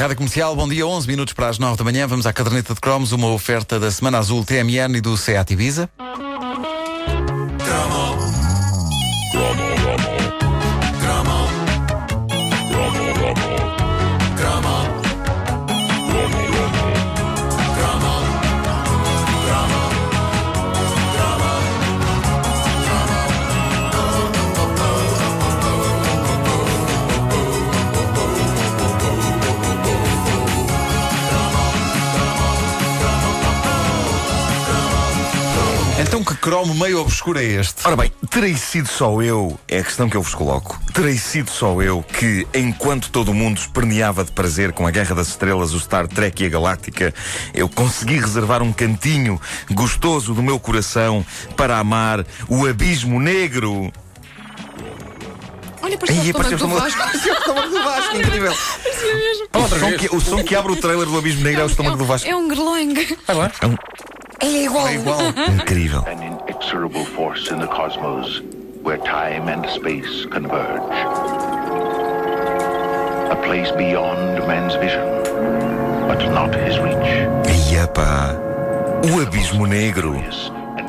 Rádio Comercial, bom dia, 11 minutos para as 9 da manhã. Vamos à caderneta de cromos, uma oferta da Semana Azul TMN e do Seat Ibiza. Então que cromo meio obscuro é este? Ora bem, terei sido só eu, é a questão que eu vos coloco. Terei sido só eu que, enquanto todo o mundo esperneava de prazer com a Guerra das Estrelas, o Star Trek e a Galáctica, eu consegui reservar um cantinho gostoso do meu coração para amar o Abismo Negro. Olha, pareceu o estômago do Vasco. Parecia o estômago do Vasco, incrível. Parecia mesmo. O som, que, o som que abre o trailer do Abismo Negro é o estômago do Vasco. É um greleng. É um- É igual. É igual. incrível. an inexorable force in the cosmos where time and space converge. A place beyond man's vision, but not his reach. E epá, o Abismo Negro.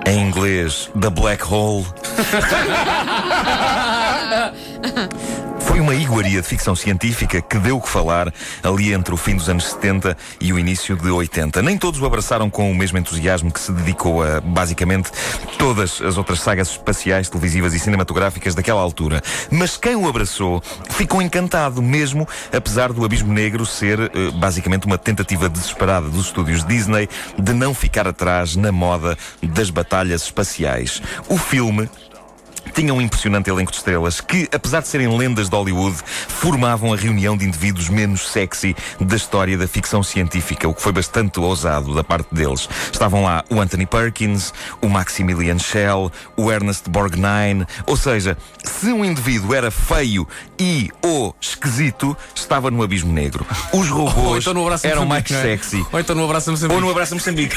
Em inglês, The Black Hole. Foi uma iguaria de ficção científica que deu o que falar ali entre o fim dos anos 70 e o início de 80. Nem todos o abraçaram com o mesmo entusiasmo que se dedicou a, basicamente, todas as outras sagas espaciais, televisivas e cinematográficas daquela altura. Mas quem o abraçou ficou encantado, mesmo apesar do Abismo Negro ser, eh, basicamente, uma tentativa desesperada dos estúdios Disney de não ficar atrás na moda das batalhas espaciais. O filme tinha um impressionante elenco de estrelas que, apesar de serem lendas de Hollywood, formavam a reunião de indivíduos menos sexy da história da ficção científica, o que foi bastante ousado da parte deles. Estavam lá o Anthony Perkins, o Maximilian Schell, o Ernest Borgnine, ou seja, se um indivíduo era feio e ou esquisito, estava no abismo negro. Os robôs então eram mais é? sexy. Ou então no abraço Moçambique. Ou no Abraço a Moçambique.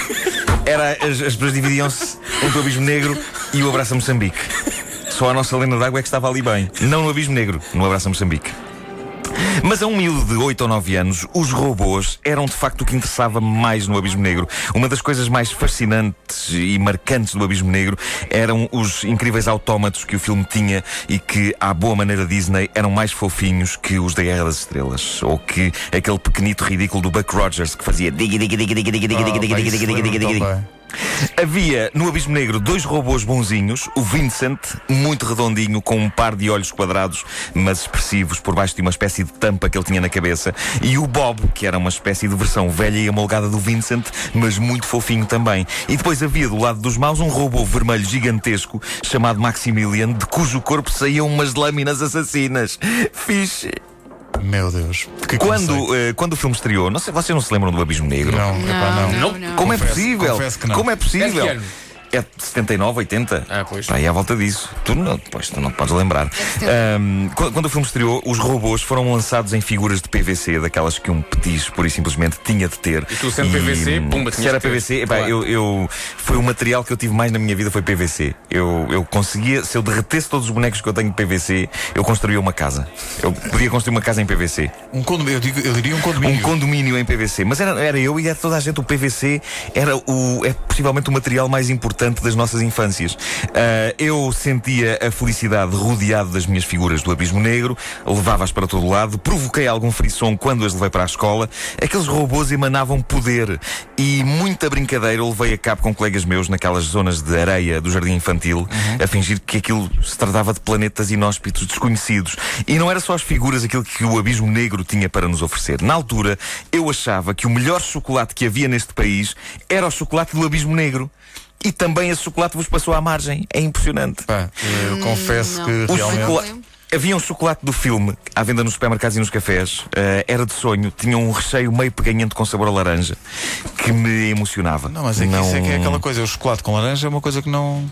Era, as, as pessoas dividiam-se entre o Abismo Negro e o Abraço Moçambique. Só a nossa Lena d'Água é que estava ali bem. Não no Abismo Negro, no Abraço a Moçambique. Mas a um miúdo de 8 ou 9 anos, os robôs eram de facto o que interessava mais no Abismo Negro. Uma das coisas mais fascinantes e marcantes do Abismo Negro eram os incríveis autómatos que o filme tinha e que, à boa maneira Disney, eram mais fofinhos que os da Guerra das Estrelas. Ou que aquele pequenito ridículo do Buck Rogers que fazia dig dig dig dig dig dig dig dig dig dig dig dig dig dig dig Havia no Abismo Negro dois robôs bonzinhos, o Vincent, muito redondinho, com um par de olhos quadrados, mas expressivos por baixo de uma espécie de tampa que ele tinha na cabeça, e o Bob, que era uma espécie de versão velha e amolgada do Vincent, mas muito fofinho também. E depois havia do lado dos maus um robô vermelho gigantesco chamado Maximilian, de cujo corpo saíam umas lâminas assassinas. Fixe. Meu Deus. Quando, eh, quando o filme estreou, não sei, vocês não se lembram do Abismo Negro? Não, epá, não. não, Não. não. Como é Confesso- possível? confesso que não. Como é possível? É de que ano? É de 79, 80? Ah, pois. E à volta disso. Tu não, pois, tu não te podes lembrar. Ahm, quando, quando o filme estreou, os robôs foram lançados em figuras de PVC, daquelas que um petis, pura e simplesmente, tinha de ter. E tu sendo PVC, pumba, Se era de ter. PVC, epá, Claro. eu, eu- foi o material que eu tive mais na minha vida foi PVC. Eu, eu conseguia, se eu derretesse todos os bonecos que eu tenho de PVC, eu construía uma casa. Eu podia construir uma casa em PVC. Um condomínio, eu, digo- eu diria um condomínio. Um condomínio em PVC. Mas era, era eu e era toda a gente. O PVC era o, é possivelmente o material mais importante das nossas infâncias. Ah, eu sentia a felicidade rodeado das minhas figuras do Abismo Negro, levava-as para todo lado, provoquei algum frisson quando as levei para a escola. Aqueles robôs emanavam poder e muita brincadeira eu levei a cabo com colegas meus naquelas zonas de areia do jardim infantil, a fingir que aquilo se tratava de planetas inóspitos desconhecidos. E não era só as figuras aquilo que o Abismo Negro tinha para nos oferecer. Na altura, eu achava que o melhor chocolate que havia neste país era o chocolate do Abismo Negro. E também esse chocolate vos passou à margem. É impressionante. Pá, eu confesso não. que O realmente. chocolate- Havia um chocolate do filme à venda nos supermercados e nos cafés. eh, era de sonho, tinha um recheio meio peganhento com sabor a laranja que me emocionava. Não, mas é que isso é que é aquela coisa. O chocolate com laranja é uma coisa que não.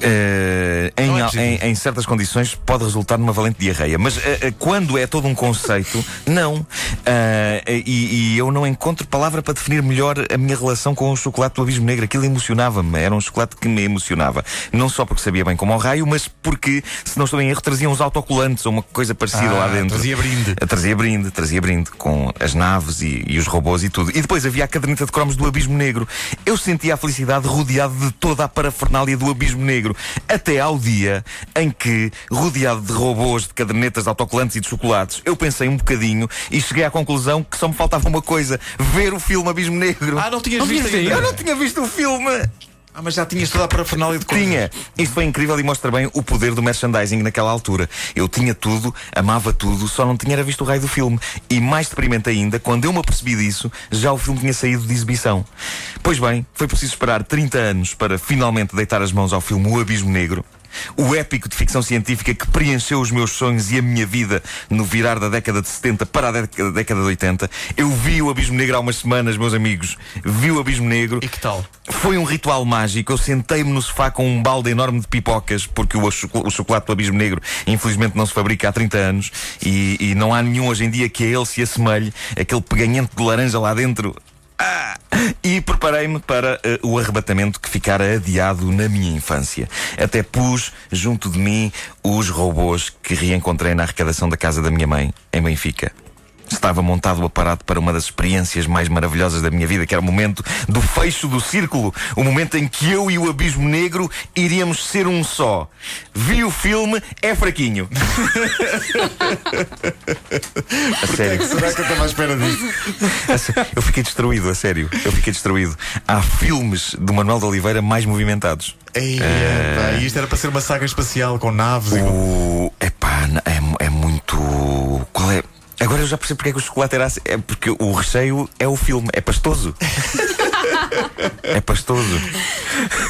Eh, em, é em- em certas condições pode resultar numa valente diarreia, mas eh, eh, quando é todo um conceito, não. E, e eu não encontro palavra para definir melhor a minha relação com o chocolate do Abismo Negro. Aquilo emocionava-me, era um chocolate que me emocionava. Não só porque sabia bem como ao raio, mas porque, se não estou em erro, trazia uns autocolantes ou uma coisa parecida lá Ah, dentro. trazia brinde. Trazia brinde, trazia brinde com as naves e, e os robôs e tudo. E depois havia a caderneta de cromos do Abismo Negro. Eu sentia a felicidade rodeado de toda a parafernália do Abismo Negro. Até ao dia em que, rodeado de robôs, de cadernetas, de autocolantes e de chocolates, eu pensei um bocadinho e cheguei à conclusão que só me faltava uma coisa: ver o filme Abismo Negro. Ah, não tinhas Não visto ainda? Eu não tinha visto o filme! Ah, mas já tinhas toda a parafernália de coisas. Tinha. Isto foi incrível e mostra bem o poder do merchandising naquela altura. Eu tinha tudo, amava tudo, só não tinha visto o raio do filme. E mais deprimente ainda, quando eu me apercebi disso, já o filme tinha saído de exibição. Pois bem, foi preciso esperar 30 anos para finalmente deitar as mãos ao filme O Abismo Negro. O épico de ficção científica que preencheu os meus sonhos e a minha vida no virar da década de 70 para a década, de 80. Eu vi o Abismo Negro há umas semanas, meus amigos. Vi o Abismo Negro. E que tal? Foi um ritual mágico. Eu sentei-me no sofá com um balde enorme de pipocas, porque o, o chocolate do Abismo Negro, infelizmente, não se fabrica há 30 anos e, e não há nenhum hoje em dia que a ele se assemelhe. Aquele peganhento de laranja lá dentro. Ah! E preparei-me para eh, o arrebatamento que ficara adiado na minha infância. Até pus junto de mim os robôs que reencontrei na arrecadação da casa da minha mãe, em Benfica. Estava montado o aparato para uma das experiências mais maravilhosas da minha vida, que era o momento do fecho do círculo. O momento em que eu e o Abismo Negro iríamos ser um só. Vi o filme, é fraquinho. a sério. Será que eu estava à espera disso? Eu fiquei destruído, a sério. Eu fiquei destruído. Há filmes do Manuel de Oliveira mais movimentados. Ei, pá, e isto era para ser uma saga espacial com naves e com... O. Epá, n- é, é muito. Qual é? Agora eu já percebo porque é que o chocolate era assim. É porque o recheio é o filme, é pastoso. é pastoso.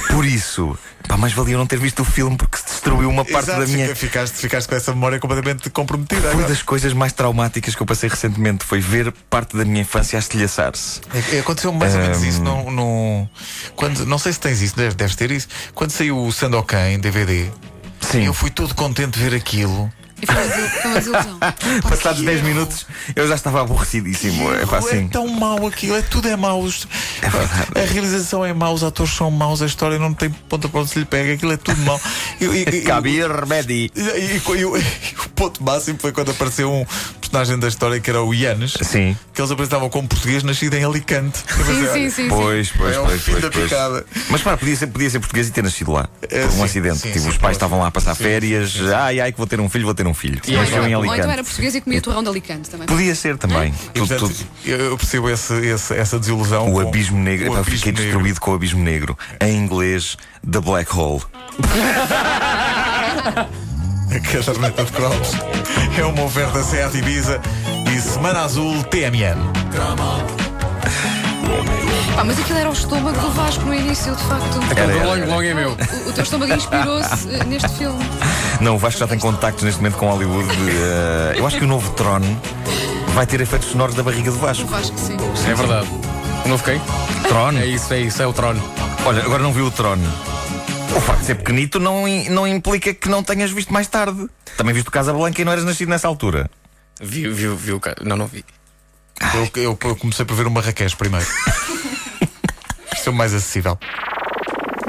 Por isso, pá, mais valia eu não ter visto o filme porque se destruiu uma parte Exato, da minha. fica- ficaste, ficaste com essa memória completamente comprometida. Foi agora. das coisas mais traumáticas que eu passei recentemente. Foi ver parte da minha infância a estilhaçar-se. É- é- Aconteceu mais ou menos isso no, no- quando Não sei se tens isso, deves, deves ter isso. Quando saiu o Sandokan em DVD, Sim. eu fui todo contente de ver aquilo. E foi uma desil- foi uma desilusão. Passados que 10 erro. minutos, eu já estava aborrecidíssimo. É pá, É assim. tão mau aquilo, é tudo é mau. Os- A realização é mau, os atores são maus, a história não tem ponta para onde se lhe pega, aquilo é tudo mau. Cabir Remedy. e- e- e- e o ponto máximo foi quando apareceu um personagem da história que era o Ianes, Sim. que eles apresentavam como português nascido em Alicante. Sim, sim, sim. sim. Pois, pois, É o pois, fim pois, da pois. picada. Mas para, podia ser, podia ser português e ter nascido lá. É, por um sim, acidente. sim, tipo, sim, os pais pode. estavam lá a passar Sim, férias. sim, sim. Ai, ai, que vou ter um filho, vou ter um filho. E Nasceu em Ou então Alicante. era português e comia torrão de Alicante também. Podia ser também. E, Tudo, portanto, tudo. Eu eu percebo esse, esse- essa desilusão. O com- abismo negro. Epá, eu abismo fiquei negro. destruído com o abismo negro. Em inglês, The Black Hole. A caderneta de cromos é uma oferta Seat Ibiza e Semana Azul TMN. Pá, mas aquilo era o estômago do Vasco no início, de facto. Era, era, Logo, logo é meu. O, o teu estômago inspirou-se eh, neste filme. Não, o Vasco já tem contactos neste momento com Hollywood. eh, eu acho que o novo Tron vai ter efeitos sonoros da barriga do O Vasco. Vasco, sim. É verdade. Não fiquei? Tron? É isso, é isso, é o trono. Olha, agora não viu o Tron. O facto de ser pequenito não, não implica que não tenhas visto mais tarde. Também viste o Casablanca e não eras nascido nessa altura. Viu, viu, viu. cara. Não, não vi. Eu, eu- eu comecei por ver o Marrakech primeiro. O mais acessível.